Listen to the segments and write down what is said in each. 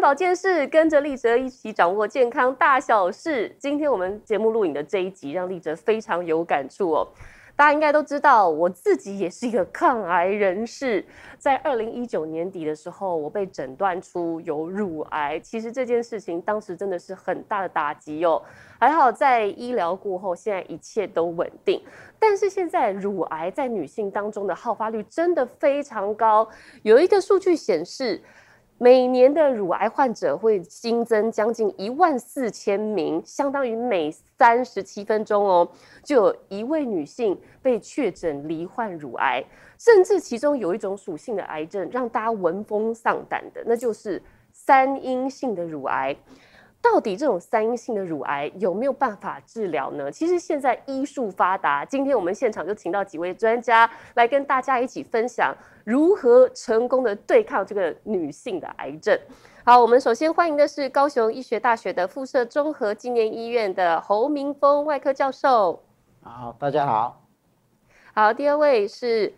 保健室，跟着立哲一起掌握健康大小事。今天我们节目录影的这一集，让立哲非常有感触哦。大家应该都知道，我自己也是一个抗癌人士。在二零一九年底的时候，我被诊断出有乳癌。其实这件事情当时真的是很大的打击哦。还好在医疗过后，现在一切都稳定。但是现在乳癌在女性当中的好发率真的非常高。有一个数据显示，每年的乳癌患者会新增将近一万四千名，相当于每三十七分钟哦，就有一位女性被确诊罹患乳癌，甚至其中有一种属性的癌症让大家闻风丧胆的，那就是三阴性的乳癌。到底这种三阴性的乳癌有没有办法治疗呢？其实现在医术发达，今天我们现场就请到几位专家来跟大家一起分享如何成功的对抗这个女性的癌症。好，我们首先欢迎的是高雄医学大学的附设综合纪念医院的侯明峰外科教授。好，大家好。好，第二位是。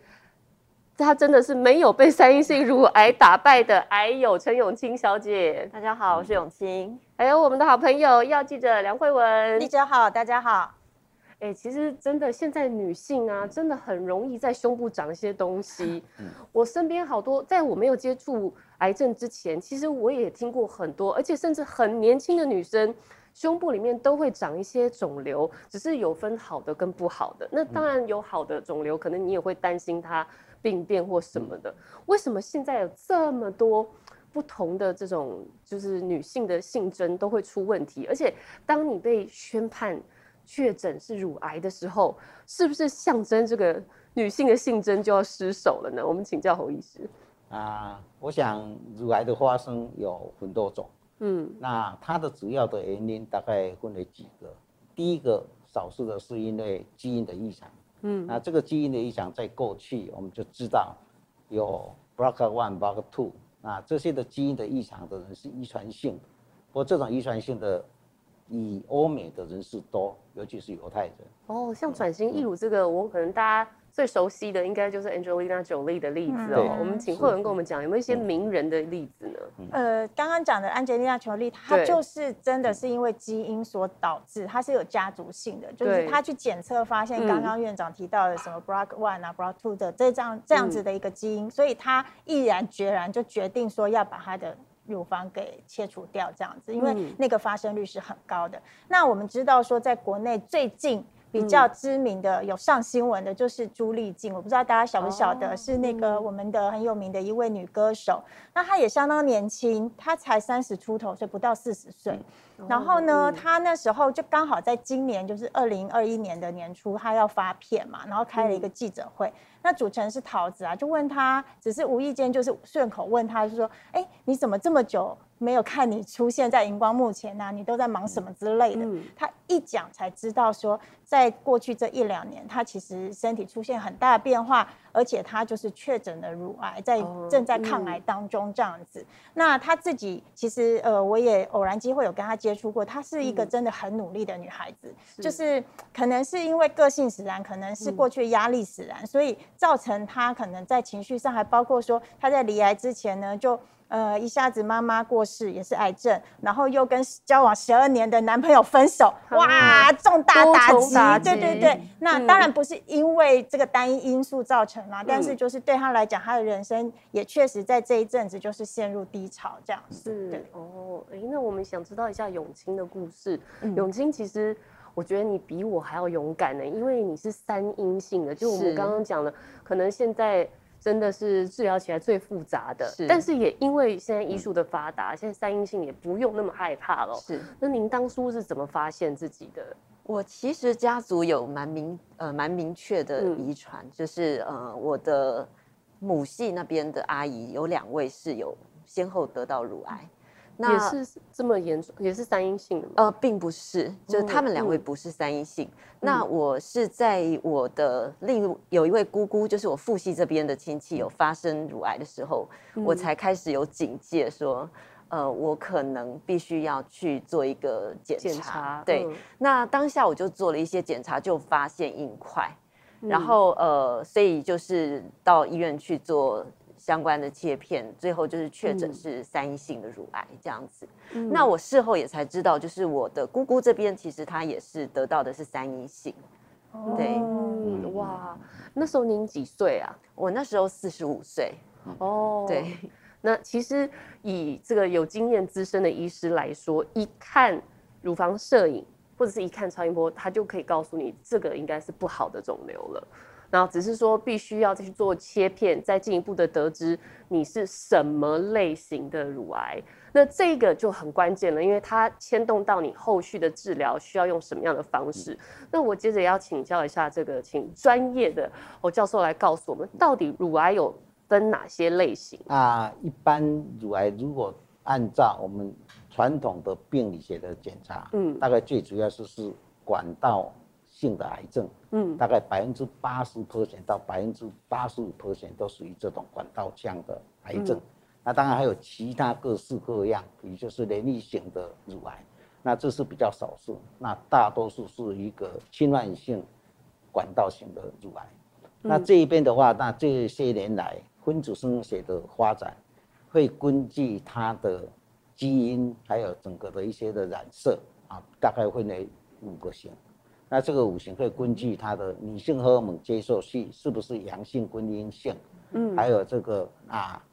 她真的是没有被三阴性乳癌打败的癌友陈永清小姐。大家好，我是永清。还有我们的好朋友药记者梁慧文。记者好，大家好。哎、欸，其实真的现在女性啊，真的很容易在胸部长一些东西。嗯、我身边好多，在我没有接触癌症之前，其实我也听过很多，而且甚至很年轻的女生胸部里面都会长一些肿瘤，只是有分好的跟不好的。那当然有好的肿瘤，可能你也会担心它。病变或什么的，为什么现在有这么多不同的这种，就是女性的性征都会出问题？而且，当你被宣判确诊是乳癌的时候，是不是象征这个女性的性征就要失守了呢？我们请教侯医师。啊，我想乳癌的发生有很多种，嗯，那它的主要的原因大概分为几个。第一个，少数的是因为基因的异常。嗯，那这个基因的异常，在过去我们就知道有 BRCA one、BRCA two，那这些的基因的异常的人是遗传性的，不过这种遗传性的以欧美的人士多，尤其是犹太人。哦，像转型义乳这个，嗯、我可能大家。最熟悉的应该就是 Angelina Jolie 的例子哦。我们请惠文跟我们讲，有没有一些名人的例子呢？呃，刚刚讲的 Angelina Jolie，她就是真的是因为基因所导致，她是有家族性的，就是她去检测发现刚刚院长提到的什么 BRCA one 啊 BRCA two 的这这样这样子的一个基因，所以她毅然决然就决定说要把她的乳房给切除掉，这样子，因为那个发生率是很高的。那我们知道说，在国内最近。比较知名的有上新闻的，就是朱丽静。我不知道大家晓不晓得，是那个我们的很有名的一位女歌手。那她也相当年轻，她才三十出头，所以不到四十岁。然后呢，他那时候就刚好在今年，就是二零二一年的年初，他要发片嘛，然后开了一个记者会。那主持人是桃子啊，就问他，只是无意间就是顺口问他，就说：“哎，你怎么这么久？”没有看你出现在荧光幕前呐、啊，你都在忙什么之类的。嗯、他一讲才知道说，在过去这一两年，他其实身体出现很大的变化，而且他就是确诊了乳癌，在正在抗癌当中这样子。那他自己其实呃，我也偶然机会有跟他接触过，她是一个真的很努力的女孩子，嗯、就是可能是因为个性使然，可能是过去压力使然，嗯、所以造成她可能在情绪上，还包括说她在离癌之前呢就。呃，一下子妈妈过世也是癌症，然后又跟交往十二年的男朋友分手，哇，重大打击，对对对。那当然不是因为这个单一因素造成啦，但是就是对他来讲，他的人生也确实在这一阵子就是陷入低潮这样子。是对哦，哎，那我们想知道一下永清的故事。永清其实我觉得你比我还要勇敢呢，因为你是三阴性的，就我们刚刚讲的，可能现在。真的是治疗起来最复杂的，是，但是也因为现在医术的发达，嗯、现在三阴性也不用那么害怕了。是，那您当初是怎么发现自己的？我其实家族有蛮明呃蛮明确的遗传，嗯、就是呃我的母系那边的阿姨有两位是有先后得到乳癌。那也是这么严重，也是三阴性的吗？呃，并不是，就是他们两位不是三阴性。嗯、那我是在我的另有一位姑姑，就是我父系这边的亲戚有发生乳癌的时候，嗯、我才开始有警戒说，呃，我可能必须要去做一个检查。检查对，嗯、那当下我就做了一些检查，就发现硬块，嗯、然后呃，所以就是到医院去做。相关的切片，最后就是确诊是三阴性的乳癌这样子。嗯、那我事后也才知道，就是我的姑姑这边其实她也是得到的是三阴性。哦、对，哇，那时候您几岁啊？我那时候四十五岁。哦，对。那其实以这个有经验资深的医师来说，一看乳房摄影或者是一看超音波，他就可以告诉你这个应该是不好的肿瘤了。然后只是说必须要再去做切片，再进一步的得知你是什么类型的乳癌。那这个就很关键了，因为它牵动到你后续的治疗需要用什么样的方式。那我接着要请教一下这个，请专业的侯教授来告诉我们，到底乳癌有分哪些类型啊？一般乳癌如果按照我们传统的病理学的检查，嗯，大概最主要是是管道。性的癌症，嗯，大概百分之八十 percent 到百分之八十五 percent 都属于这种管道腔的癌症。嗯、那当然还有其他各式各样，也就是粘液型的乳癌，那这是比较少数。那大多数是一个侵犯性管道型的乳癌。嗯、那这一边的话，那这些年来分子生物学的发展，会根据它的基因还有整个的一些的染色啊，大概分为五个型。那这个五行会根据它的女性荷尔蒙接受器是不是阳性跟阴性，嗯，还有这个啊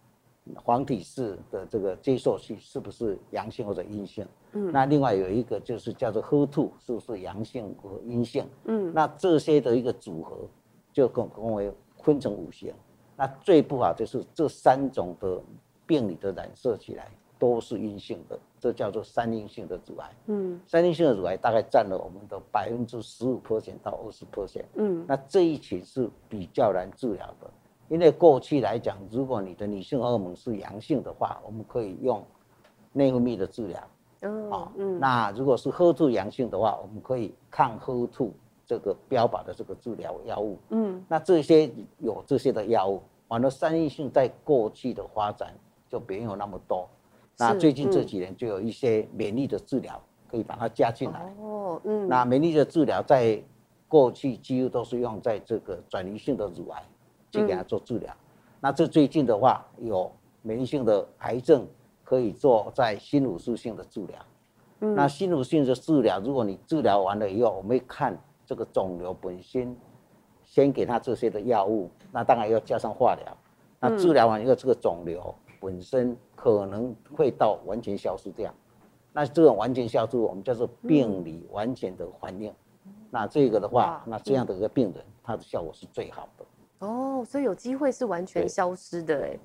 黄体素的这个接受器是不是阳性或者阴性，嗯，那另外有一个就是叫做 HER2 是不是阳性和阴性，嗯，那这些的一个组合就共共为分成五行，那最不好就是这三种的病理的染色起来。都是阴性的，这叫做三阴性的阻碍。嗯，三阴性的阻碍大概占了我们的百分之十五 percent 到二十 percent。嗯，那这一群是比较难治疗的，因为过去来讲，如果你的女性荷尔蒙是阳性的话，我们可以用内分泌的治疗。哦，嗯，那如果是 HER2 阳性的话，我们可以抗 HER2 这个标靶的这个治疗药物。嗯，那这些有这些的药物，完了三阴性在过去的发展就没有那么多。那最近这几年就有一些免疫的治疗可以把它加进来。哦，嗯。那免疫的治疗在过去几乎都是用在这个转移性的乳癌去给它做治疗。那这最近的话，有免疫性的癌症可以做在新乳素性的治疗。嗯。那新乳素性的治疗，如果你治疗完了以后，我们看这个肿瘤本身，先给他这些的药物，那当然要加上化疗。那治疗完以后，这个肿瘤本身。可能会到完全消失掉，那这种完全消失，我们叫做病理完全的反应。嗯、那这个的话，那这样的一个病人，他的效果是最好的。哦，所以有机会是完全消失的哎，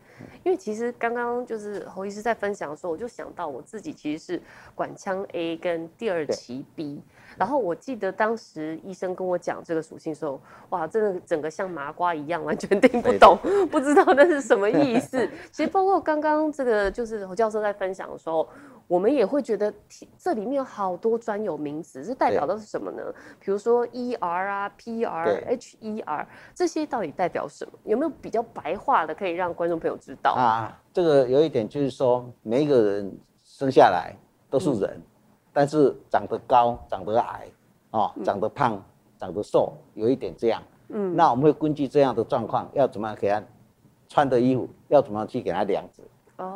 因为其实刚刚就是侯医师在分享的时候，我就想到我自己其实是管腔 A 跟第二期 B，然后我记得当时医生跟我讲这个属性的时候，哇，真的整个像麻瓜一样，完全听不懂，不知道那是什么意思。其实包括刚刚这个就是侯教授在分享的时候。我们也会觉得这里面有好多专有名词，这代表的是什么呢？比如说 ER 啊、PR、HER 这些到底代表什么？有没有比较白话的可以让观众朋友知道啊？这个有一点就是说，每一个人生下来都是人，嗯、但是长得高、长得矮，哦，长得胖、长得瘦，有一点这样。嗯，那我们会根据这样的状况，要怎么样给他穿的衣服，要怎么样去给他量子。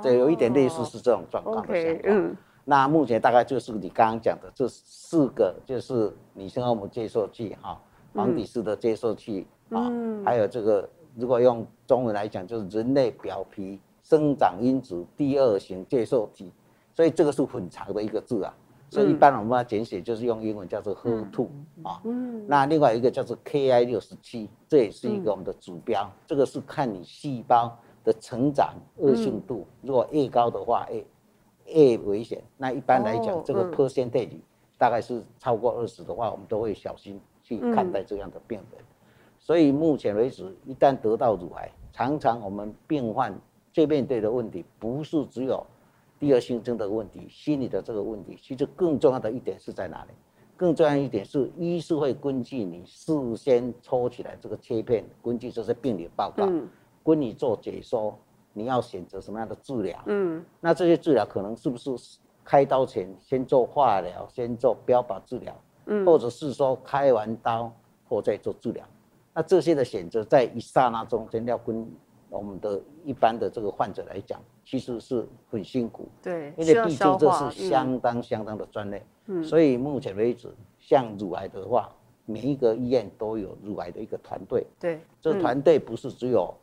对，有一点类似是这种状况的情况。嗯，那目前大概就是你刚刚讲的这四个，就是女性荷尔蒙接受器哈，黄体式的接受器啊，还有这个如果用中文来讲，就是人类表皮生长因子第二型接受体，所以这个是很长的一个字啊。所以一般我们要简写就是用英文叫做 HER2 啊。嗯。那另外一个叫做 Ki 六十七，这也是一个我们的指标，这个是看你细胞。的成长恶性度，如果越高的话，越越危险。那一般来讲，这个 percentage 大概是超过二十的话，我们都会小心去看待这样的病人。所以目前为止，一旦得到乳癌，常常我们病患最面对的问题，不是只有第二性征的问题，心理的这个问题。其实更重要的一点是在哪里？更重要一点是，医师会根据你事先抽起来这个切片，根据这些病理报告。跟你做解说，你要选择什么样的治疗？嗯，那这些治疗可能是不是开刀前先做化疗，先做标靶治疗？嗯，或者是说开完刀后再做治疗？那这些的选择在一刹那中间要跟我们的一般的这个患者来讲，其实是很辛苦。对，因为毕竟这是相当相当的专业。嗯。所以目前为止，像乳癌的话，每一个医院都有乳癌的一个团队。对。这个团队不是只有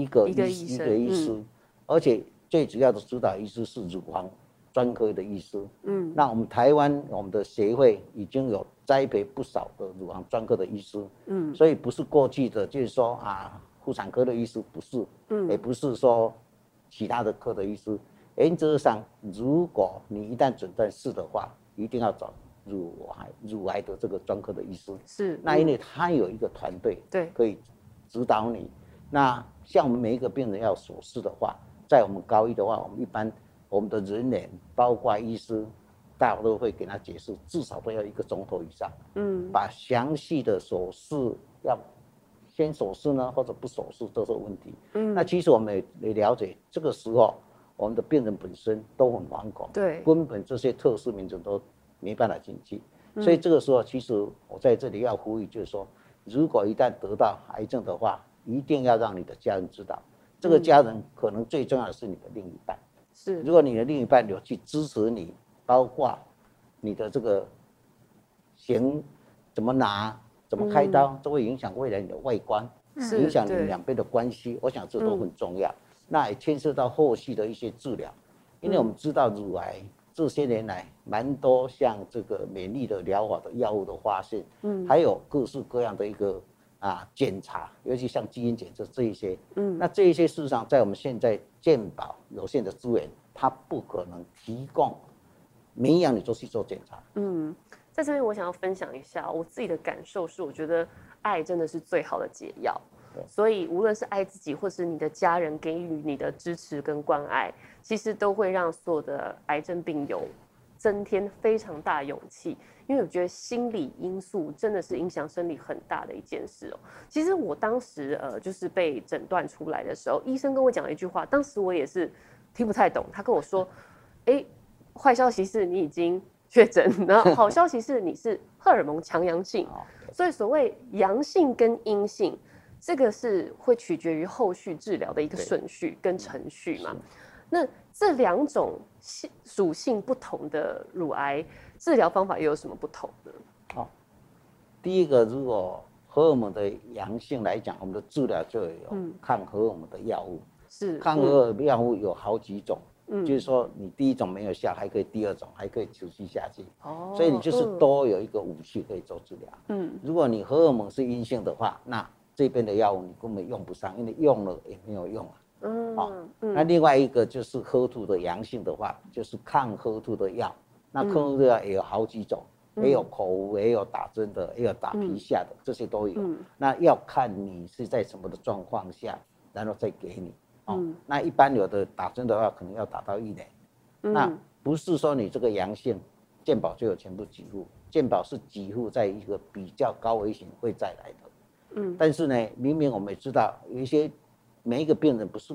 一个医一个医师，而且最主要的指导医师是乳房专科的医师。嗯。那我们台湾我们的协会已经有栽培不少的乳房专科的医师。嗯。所以不是过去的，就是说啊。妇产科的医师不是，嗯，也不是说其他的科的医师。原则上，如果你一旦诊断是的话，一定要找乳癌乳癌的这个专科的医师。是，那因为他有一个团队，对，可以指导你。那像我们每一个病人要手术的话，在我们高一的话，我们一般我们的人员包括医师，大家都会给他解释，至少都要一个钟头以上。嗯，把详细的手术要。先手术呢，或者不手术都是问题。嗯，那其实我们也也了解，这个时候我们的病人本身都很惶恐，对，根本这些特殊民众都没办法进去。嗯，所以这个时候，其实我在这里要呼吁，就是说，如果一旦得到癌症的话，一定要让你的家人知道。这个家人可能最重要的是你的另一半。是，如果你的另一半有去支持你，包括你的这个行怎么拿。怎么开刀都会影响未来你的外观，影响你两边的关系。我想这都很重要。那也牵涉到后续的一些治疗，因为我们知道乳癌这些年来蛮多像这个免疫的疗法的药物的发现，嗯，还有各式各样的一个啊检查，尤其像基因检测这一些，嗯，那这一些事实上在我们现在健保有限的资源，它不可能提供每一样你都去做检查，嗯。在这边，我想要分享一下我自己的感受是，我觉得爱真的是最好的解药。所以无论是爱自己，或是你的家人给予你的支持跟关爱，其实都会让所有的癌症病友增添非常大勇气。因为我觉得心理因素真的是影响生理很大的一件事哦。其实我当时呃，就是被诊断出来的时候，医生跟我讲了一句话，当时我也是听不太懂。他跟我说：“哎，坏消息是你已经。”确诊，然后好消息是你是荷尔蒙强阳性，所以所谓阳性跟阴性，这个是会取决于后续治疗的一个顺序跟程序嘛。那这两种性属性不同的乳癌治疗方法又有什么不同呢？好，第一个，如果荷尔蒙的阳性来讲，我们的治疗就有抗荷尔蒙的药物，是抗荷尔蒙药物有好几种。嗯，就是说你第一种没有效，还可以第二种，还可以持续下去。哦，所以你就是多有一个武器可以做治疗。嗯，如果你荷尔蒙是阴性的话，那这边的药物你根本用不上，因为用了也没有用啊。嗯，好，那另外一个就是 HER2 的阳性的话，就是抗 HER2 的药。那抗 HER2 的药也有好几种，也有口服，也有打针的，也有打皮下的，这些都有。那要看你是在什么的状况下，然后再给你。哦，那一般有的打针的话，可能要打到一年。嗯、那不是说你这个阳性，健保就有全部给付，健保是给付在一个比较高危险会再来的。嗯，但是呢，明明我们也知道，有一些每一个病人不是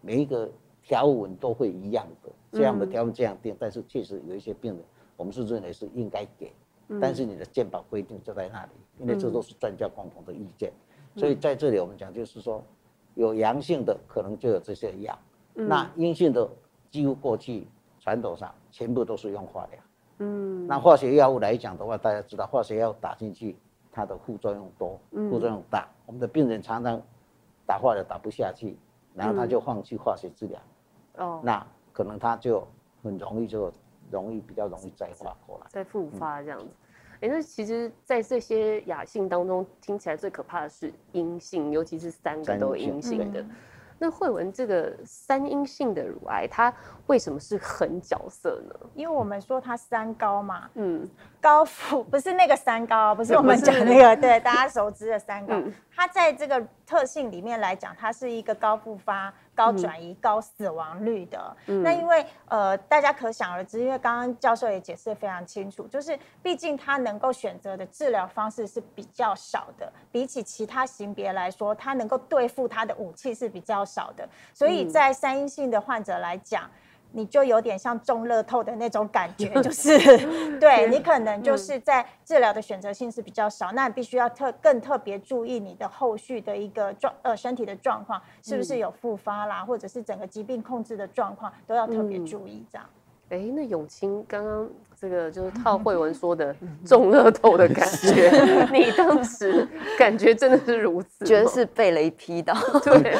每一个条文都会一样的，这样的条文这样定，但是确实有一些病人，我们是认为是应该给，但是你的健保规定就在那里，因为这都是专家共同的意见，所以在这里我们讲就是说。有阳性的可能就有这些药，嗯、那阴性的几乎过去传统上全部都是用化疗。嗯，那化学药物来讲的话，大家知道化学药打进去，它的副作用多，副作用大。嗯、我们的病人常常打化疗打不下去，然后他就放弃化学治疗。哦、嗯，那可能它就很容易就容易比较容易再发过来，再复发这样子。嗯哎，那其实，在这些亚性当中，听起来最可怕的是阴性，尤其是三个都阴性的。那慧文这个三阴性的乳癌，它为什么是狠角色呢？因为我们说它三高嘛，嗯，高富不是那个三高，不是 我们讲那个，对大家熟知的三高，嗯、它在这个特性里面来讲，它是一个高复发。高转移、高死亡率的，嗯、那因为呃，大家可想而知，因为刚刚教授也解释得非常清楚，就是毕竟他能够选择的治疗方式是比较少的，比起其他型别来说，他能够对付他的武器是比较少的，所以在三阴性的患者来讲，你就有点像中乐透的那种感觉，就是对你可能就是在治疗的选择性是比较少，那你必须要特更特别注意你的后续的一个状呃身体的状况是不是有复发啦，或者是整个疾病控制的状况都要特别注意这样。哎、欸，那永清刚刚这个就是套慧文说的 中乐透的感觉，你当时感觉真的是如此，觉得是被雷劈到。对，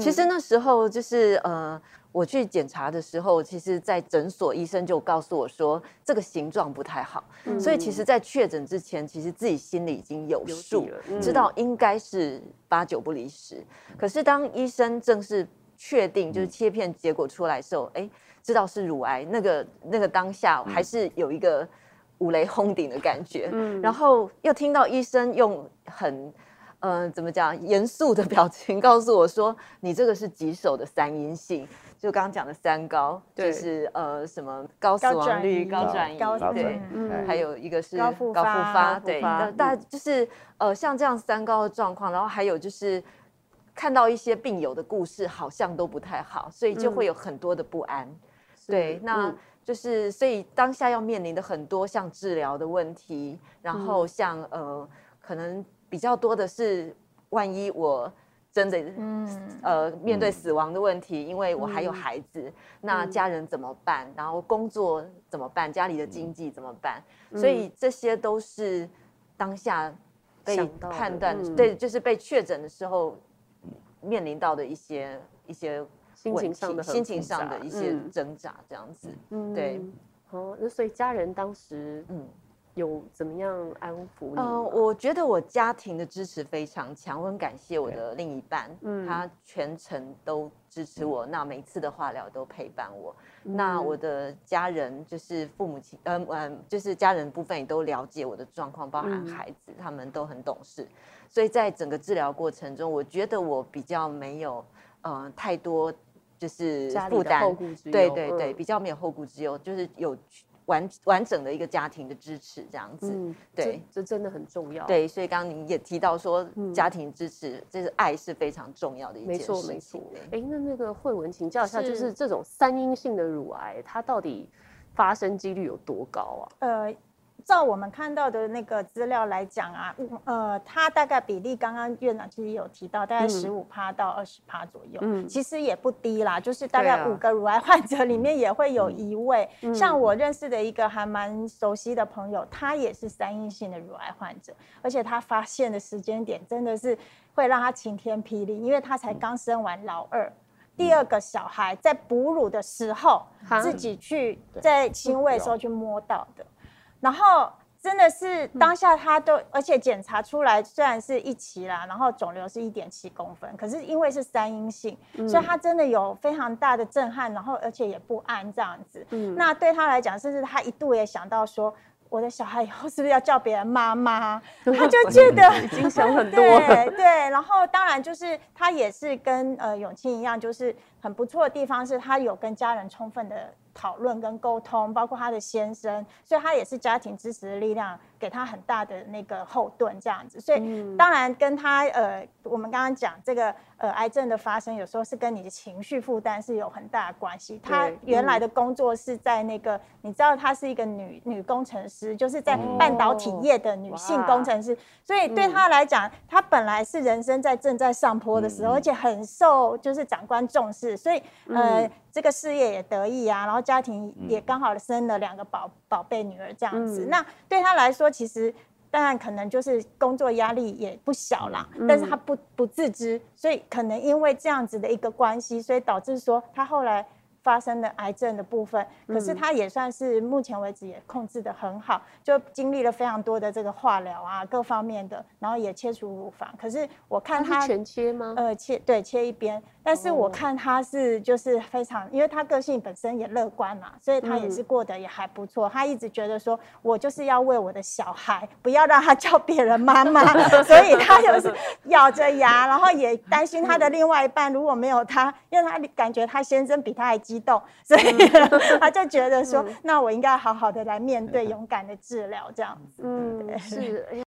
其实那时候就是呃，我去检查的时候，其实，在诊所医生就告诉我说这个形状不太好，嗯、所以其实，在确诊之前，其实自己心里已经有数，知道应该是八九不离十。可是当医生正式确定就是切片结果出来的时候，哎、欸。知道是乳癌，那个那个当下还是有一个五雷轰顶的感觉，嗯，然后又听到医生用很，呃，怎么讲，严肃的表情告诉我说，你这个是棘手的三阴性，就刚刚讲的三高，就是呃什么高死亡率、高转移，高对，嗯，还有一个是高复发，对，大就是呃像这样三高的状况，然后还有就是看到一些病友的故事，好像都不太好，所以就会有很多的不安。对，那就是所以当下要面临的很多像治疗的问题，然后像呃，可能比较多的是，万一我真的嗯。呃面对死亡的问题，因为我还有孩子，那家人怎么办？然后工作怎么办？家里的经济怎么办？所以这些都是当下被判断，对，就是被确诊的时候面临到的一些一些。心情上的心情上的一些挣扎，这样子，嗯，对，哦，那所以家人当时，嗯，有怎么样安抚你？嗯，我觉得我家庭的支持非常强，我很感谢我的另一半，嗯，他全程都支持我，那每次的化疗都陪伴我。那我的家人就是父母亲，嗯嗯，就是家人部分也都了解我的状况，包含孩子，他们都很懂事，所以在整个治疗过程中，我觉得我比较没有，呃，太多。就是负担，对对对，比较没有后顾之忧，就是有完完整的一个家庭的支持这样子，对，这真的很重要。对，所以刚刚您也提到说，家庭支持，这是爱是非常重要的一件事情。没错没错。哎，那那个慧文请教一下，就是这种三阴性的乳癌，它到底发生几率有多高啊？呃。照我们看到的那个资料来讲啊，呃，它大概比例刚刚院长其实有提到，大概十五趴到二十趴左右，嗯，其实也不低啦。就是大概五个乳癌患者里面也会有一位，嗯、像我认识的一个还蛮熟悉的朋友，他也是三阴性的乳癌患者，而且他发现的时间点真的是会让他晴天霹雳，因为他才刚生完老二，第二个小孩在哺乳的时候自己去在亲喂的时候去摸到的。然后真的是当下他都，而且检查出来虽然是一期啦，然后肿瘤是一点七公分，可是因为是三阴性，所以他真的有非常大的震撼，然后而且也不安这样子。那对他来讲，甚至他一度也想到说，我的小孩以后是不是要叫别人妈妈？他就觉得已经想很多 对对，然后当然就是他也是跟呃永清一样，就是很不错的地方是他有跟家人充分的。讨论跟沟通，包括他的先生，所以他也是家庭支持的力量，给他很大的那个后盾，这样子。所以当然跟他呃，我们刚刚讲这个呃癌症的发生，有时候是跟你的情绪负担是有很大的关系。他原来的工作是在那个，你知道她是一个女女工程师，就是在半导体业的女性工程师，所以对他来讲，他本来是人生在正在上坡的时候，而且很受就是长官重视，所以呃。这个事业也得意啊，然后家庭也刚好生了两个宝宝贝女儿这样子。嗯、那对他来说，其实当然可能就是工作压力也不小啦，嗯、但是他不不自知，所以可能因为这样子的一个关系，所以导致说他后来。发生的癌症的部分，可是他也算是目前为止也控制的很好，就经历了非常多的这个化疗啊，各方面的，然后也切除乳房。可是我看他，他全切吗？呃，切对，切一边。但是我看他是就是非常，因为他个性本身也乐观嘛，所以他也是过得也还不错。他一直觉得说，我就是要为我的小孩，不要让他叫别人妈妈，所以他就是咬着牙，然后也担心他的另外一半如果没有他，因为他感觉他先生比他还激动，所以 他就觉得说，那我应该好好的来面对，勇敢的治疗这样子。嗯，是。